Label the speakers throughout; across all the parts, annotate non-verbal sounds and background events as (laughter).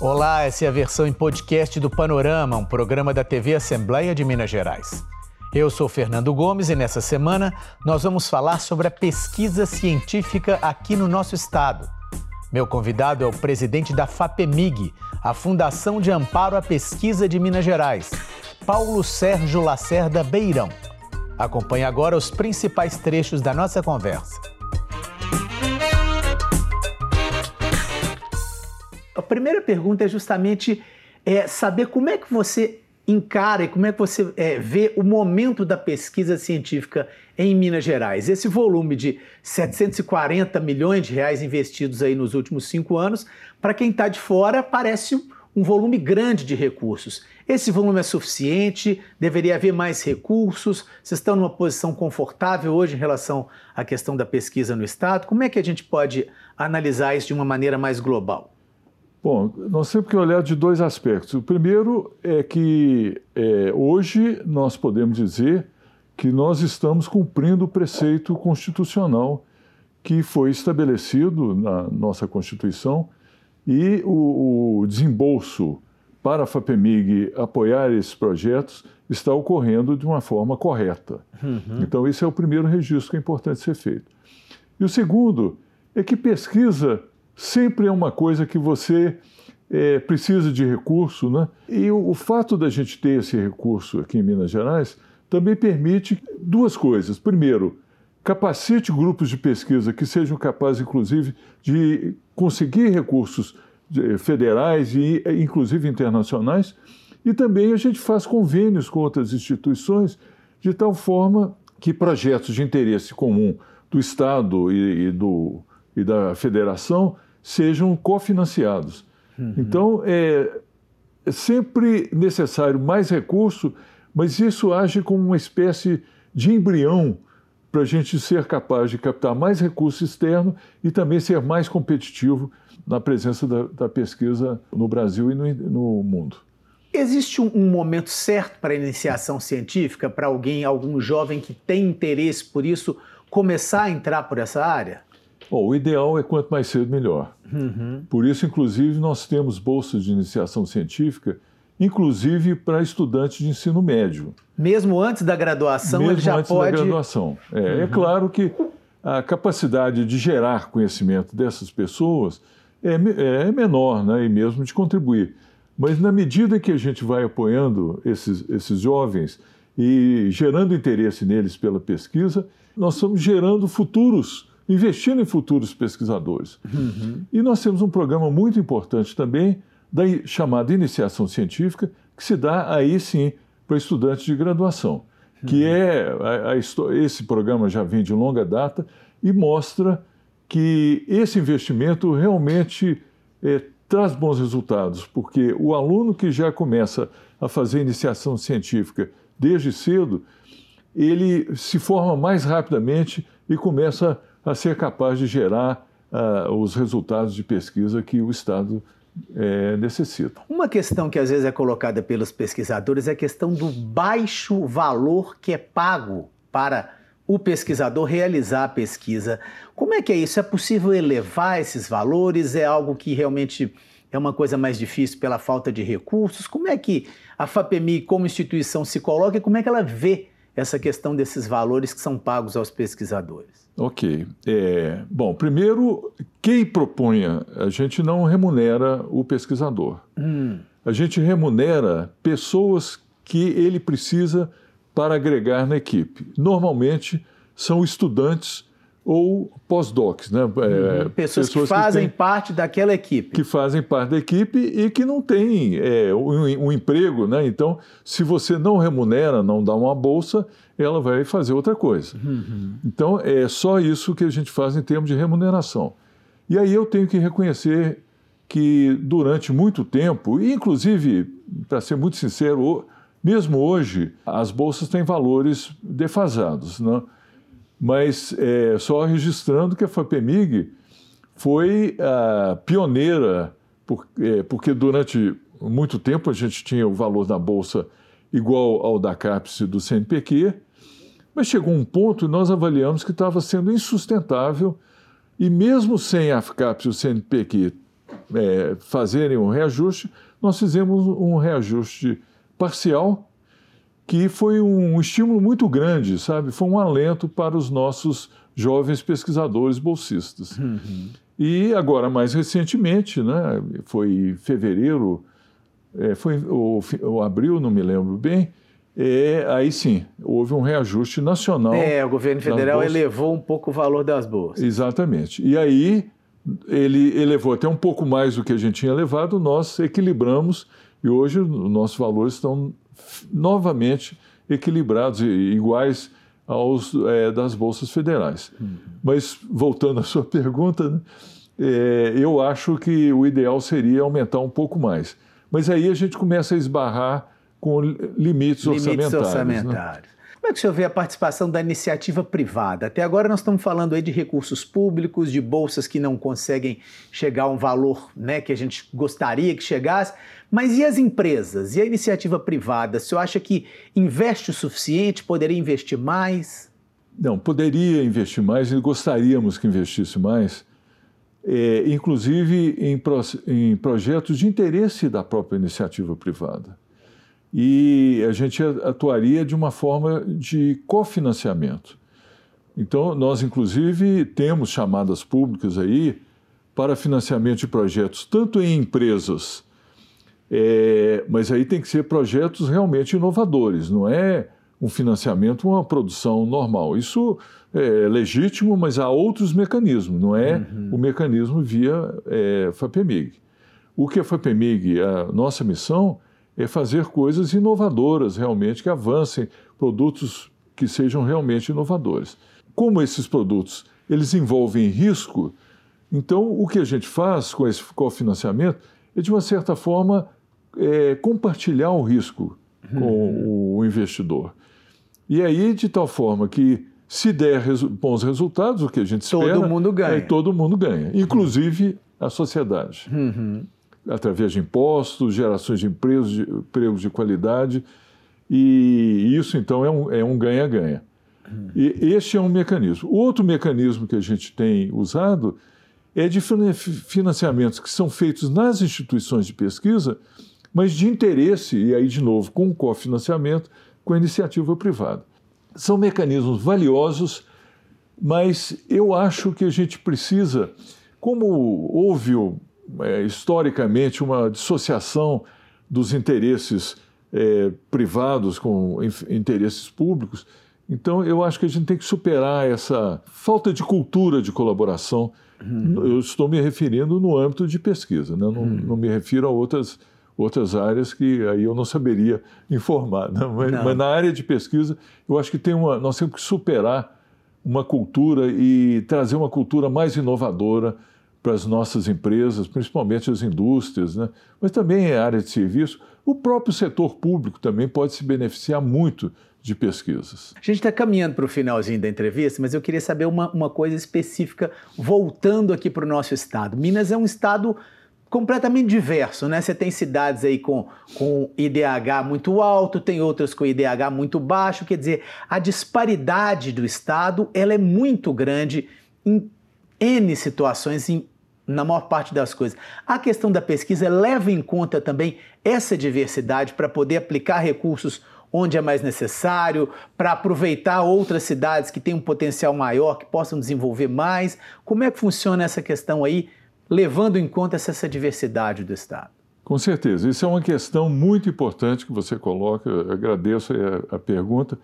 Speaker 1: Olá, essa é a versão em podcast do Panorama, um programa da TV Assembleia de Minas Gerais. Eu sou Fernando Gomes e nessa semana nós vamos falar sobre a pesquisa científica aqui no nosso estado. Meu convidado é o presidente da FAPEMIG, a Fundação de Amparo à Pesquisa de Minas Gerais, Paulo Sérgio Lacerda Beirão. Acompanhe agora os principais trechos da nossa conversa. Primeira pergunta é justamente é, saber como é que você encara e como é que você é, vê o momento da pesquisa científica em Minas Gerais. Esse volume de 740 milhões de reais investidos aí nos últimos cinco anos, para quem está de fora, parece um volume grande de recursos. Esse volume é suficiente? Deveria haver mais recursos? Vocês estão numa posição confortável hoje em relação à questão da pesquisa no Estado? Como é que a gente pode analisar isso de uma maneira mais global?
Speaker 2: Bom, nós temos que olhar de dois aspectos. O primeiro é que é, hoje nós podemos dizer que nós estamos cumprindo o preceito constitucional que foi estabelecido na nossa Constituição e o, o desembolso para a FAPEMIG apoiar esses projetos está ocorrendo de uma forma correta. Uhum. Então, esse é o primeiro registro que é importante ser feito. E o segundo é que pesquisa sempre é uma coisa que você é, precisa de recurso, né? E o, o fato da gente ter esse recurso aqui em Minas Gerais também permite duas coisas. Primeiro, capacite grupos de pesquisa que sejam capazes, inclusive, de conseguir recursos eh, federais e, eh, inclusive, internacionais. E também a gente faz convênios com outras instituições de tal forma que projetos de interesse comum do Estado e, e do, e da Federação sejam cofinanciados. Uhum. Então, é, é sempre necessário mais recurso, mas isso age como uma espécie de embrião para a gente ser capaz de captar mais recurso externo e também ser mais competitivo na presença da, da pesquisa no Brasil e no, no mundo.
Speaker 1: Existe um, um, momento certo para a iniciação científica, para alguém, algum jovem que tem interesse por isso, começar a entrar por essa área?
Speaker 2: Bom, o ideal é quanto mais cedo, melhor. Uhum. Por isso, inclusive, nós temos bolsas de iniciação científica, inclusive para estudantes de ensino médio.
Speaker 1: Mesmo antes da graduação,
Speaker 2: Mesmo
Speaker 1: ele já
Speaker 2: antes
Speaker 1: pode...
Speaker 2: da graduação. É, é uhum. é claro que a capacidade de gerar conhecimento dessas pessoas é, é menor, né, e mesmo de contribuir. Mas na medida que a gente vai apoiando esses, esses jovens e gerando interesse neles pela pesquisa, nós estamos gerando futuros investindo em futuros pesquisadores. Uhum. E nós temos um programa muito importante também, da chamada iniciação científica, que se dá aí sim para estudantes de graduação, que uhum. é a, a, esse programa já vem de longa data e mostra que esse investimento realmente é, traz bons resultados, porque o aluno que já começa a fazer iniciação científica desde cedo, ele se forma mais rapidamente e começa a ser capaz de gerar uh, os resultados de pesquisa que o Estado é, necessita.
Speaker 1: Uma questão que às vezes é colocada pelos pesquisadores é a questão do baixo valor que é pago para o pesquisador realizar a pesquisa. Como é que é isso? É possível elevar esses valores? É algo que realmente é uma coisa mais difícil pela falta de recursos? Como é que a FAPEMI, como instituição, se coloca e como é que ela vê essa questão desses valores que são pagos aos pesquisadores?
Speaker 2: Ok. É, bom, primeiro, quem propunha, a gente não remunera o pesquisador. Hum. A gente remunera pessoas que ele precisa para agregar na equipe. Normalmente são estudantes ou pós-docs, né? É,
Speaker 1: uhum. pessoas, pessoas, que fazem que parte daquela equipe.
Speaker 2: Que fazem parte da equipe e que não têm é, um, um, emprego, né? Então, se você não remunera, não dá uma bolsa, ela vai fazer outra coisa. Uhum. Então, é só isso que a gente faz em termos de remuneração. E aí eu tenho que reconhecer que durante muito tempo, e inclusive, para ser muito sincero, mesmo hoje, as bolsas têm valores defasados, né? Mas é, só registrando que a FAPEMIG foi a pioneira, por, é, porque durante muito tempo a gente tinha o valor da bolsa igual ao da CAPES do CNPq, mas chegou um ponto e nós avaliamos que estava sendo insustentável e mesmo sem a CAPES e o CNPq é, fazerem um reajuste, nós fizemos um reajuste parcial, que foi um estímulo muito grande, sabe? Foi um alento para os nossos jovens pesquisadores bolsistas. Uhum. E agora, mais recentemente, né, foi fevereiro, é, foi o, o abril, não me lembro bem, é, aí sim, houve um reajuste nacional.
Speaker 1: É, o governo federal elevou um pouco o valor das bolsas.
Speaker 2: Exatamente. E aí ele elevou até um pouco mais do que a gente tinha levado, nós equilibramos e hoje os nossos valores estão novamente equilibrados e iguais aos é, das bolsas federais. Uhum. Mas voltando à sua (laughs) pergunta, né, é, eu acho que o ideal seria aumentar um pouco mais. Mas aí a gente começa a esbarrar com limites, limites orçamentários. Né? orçamentários.
Speaker 1: Né? Como é que o senhor vê a participação da iniciativa privada? Até agora nós estamos falando aí de recursos públicos, de bolsas que não conseguem chegar a um valor né, que a gente gostaria que chegasse. Mas e as empresas? E a iniciativa privada? O senhor acha que investe o suficiente? Poderia investir mais?
Speaker 2: Não, poderia investir mais e gostaríamos que investisse mais, é, inclusive em, pro, em projetos de interesse da própria iniciativa privada e a gente atuaria de uma forma de cofinanciamento. Então, nós, inclusive, temos chamadas públicas aí para financiamento de projetos, tanto em empresas, é, mas aí tem que ser projetos realmente inovadores, não é um financiamento, uma produção normal. Isso é legítimo, mas há outros mecanismos, não é uhum. o mecanismo via é, FAPEMIG. O que é FAPEMIG? A nossa missão é fazer coisas inovadoras realmente, que avancem, produtos que sejam realmente inovadores. Como esses produtos eles envolvem risco, então o que a gente faz com esse cofinanciamento é, de uma certa forma, é, compartilhar o risco com uhum. o investidor. E aí, de tal forma que, se der resu bons resultados, o que a gente espera...
Speaker 1: Todo mundo ganha. É,
Speaker 2: todo mundo ganha, inclusive a sociedade. Uhum através de impostos, gerações de empregos de, empregos de qualidade, e isso então é um ganha-ganha. É um e este é um mecanismo. O outro mecanismo que a gente tem usado é de financiamentos que são feitos nas instituições de pesquisa, mas de interesse, e aí de novo com cofinanciamento, com a iniciativa privada. São mecanismos valiosos, mas eu acho que a gente precisa, como houve é, historicamente uma dissociação dos interesses é, privados com interesses públicos. Então, eu acho que a gente tem que superar essa falta de cultura de colaboração. Uhum. Eu estou me referindo no âmbito de pesquisa, né? não, uhum. não, me refiro a outras, outras áreas que aí eu não saberia informar. Né? Mas, mas, na área de pesquisa, eu acho que tem uma, nós temos que superar uma cultura e trazer uma cultura mais inovadora, para as nossas empresas, principalmente as indústrias, né? mas também a área de serviço. O próprio setor público também pode se beneficiar muito de pesquisas.
Speaker 1: A gente está caminhando para o finalzinho da entrevista, mas eu queria saber uma, uma coisa específica, voltando aqui para o nosso estado. Minas é um estado completamente diverso, né? Você tem cidades aí com, com IDH muito alto, tem outras com IDH muito baixo, quer dizer, a disparidade do estado ela é muito grande em N situações em, na maior parte das coisas. A questão da pesquisa leva em conta também essa diversidade para poder aplicar recursos onde é mais necessário, para aproveitar outras cidades que têm um potencial maior, que possam desenvolver mais. Como é que funciona essa questão aí, levando em conta essa diversidade do Estado?
Speaker 2: Com certeza. Isso é uma questão muito importante que você coloca. Eu agradeço a, a pergunta.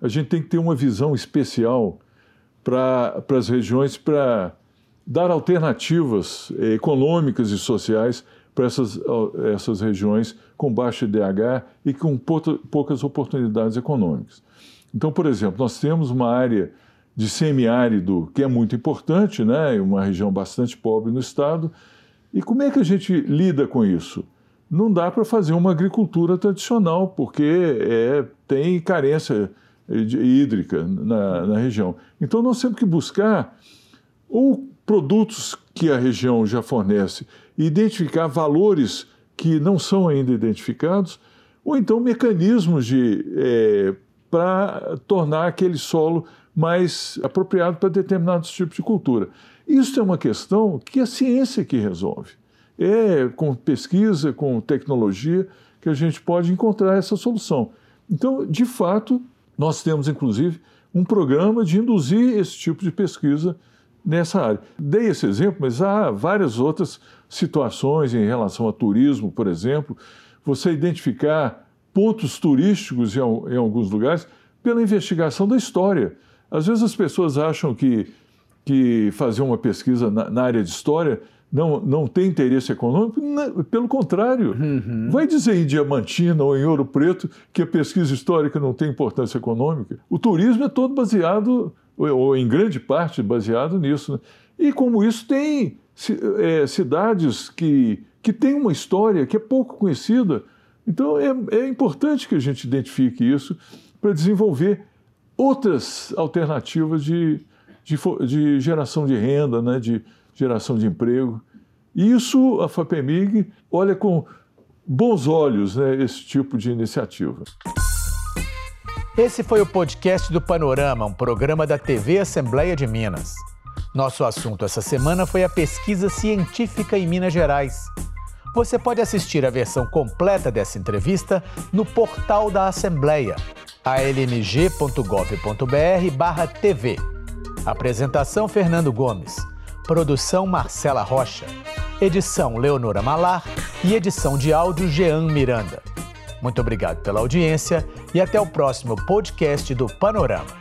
Speaker 2: A gente tem que ter uma visão especial para as regiões para dar alternativas econômicas e sociais para essas, essas regiões com baixo IDH e com poucas oportunidades econômicas. Então, por exemplo, nós temos uma área de semiárido que é muito importante, né? uma região bastante pobre no estado. E como é que a gente lida com isso? Não dá para fazer uma agricultura tradicional, porque é, tem carência hídrica na, na região. Então nós temos que buscar ou produtos que a região já fornece identificar valores que não são ainda identificados, ou então mecanismos de é, para tornar aquele solo mais apropriado para determinados tipos de cultura. Isso é uma questão que a ciência que resolve. É com pesquisa, com tecnologia, que a gente pode encontrar essa solução. Então, de fato, nós temos, inclusive, um programa de induzir esse tipo de pesquisa nessa área. Dei esse exemplo, mas há várias outras situações em relação a turismo, por exemplo. Você identificar pontos turísticos em, em alguns lugares pela investigação da história. Às vezes as pessoas acham que, que fazer uma pesquisa na, na área de história não, não tem interesse econômico, não, pelo contrário. Uhum. Vai dizer em Diamantina ou em Ouro Preto que a pesquisa histórica não tem importância econômica? O turismo é todo baseado, ou em grande parte baseado nisso. Né? E como isso tem é, cidades que, que têm uma história que é pouco conhecida. Então é, é importante que a gente identifique isso para desenvolver outras alternativas de, de, de geração de renda, né? de, geração de emprego. E isso a FAPEMIG olha com bons olhos né, esse tipo de iniciativa.
Speaker 1: Esse foi o podcast do Panorama, um programa da TV Assembleia de Minas. Nosso assunto essa semana foi a pesquisa científica em Minas Gerais. Você pode assistir a versão completa dessa entrevista no portal da Assembleia, almg.gov.br/tv. Apresentação Fernando Gomes. Produção Marcela Rocha. Edição Leonora Malar e edição de áudio Jean Miranda. Muito obrigado pela audiência e até o próximo podcast do Panorama.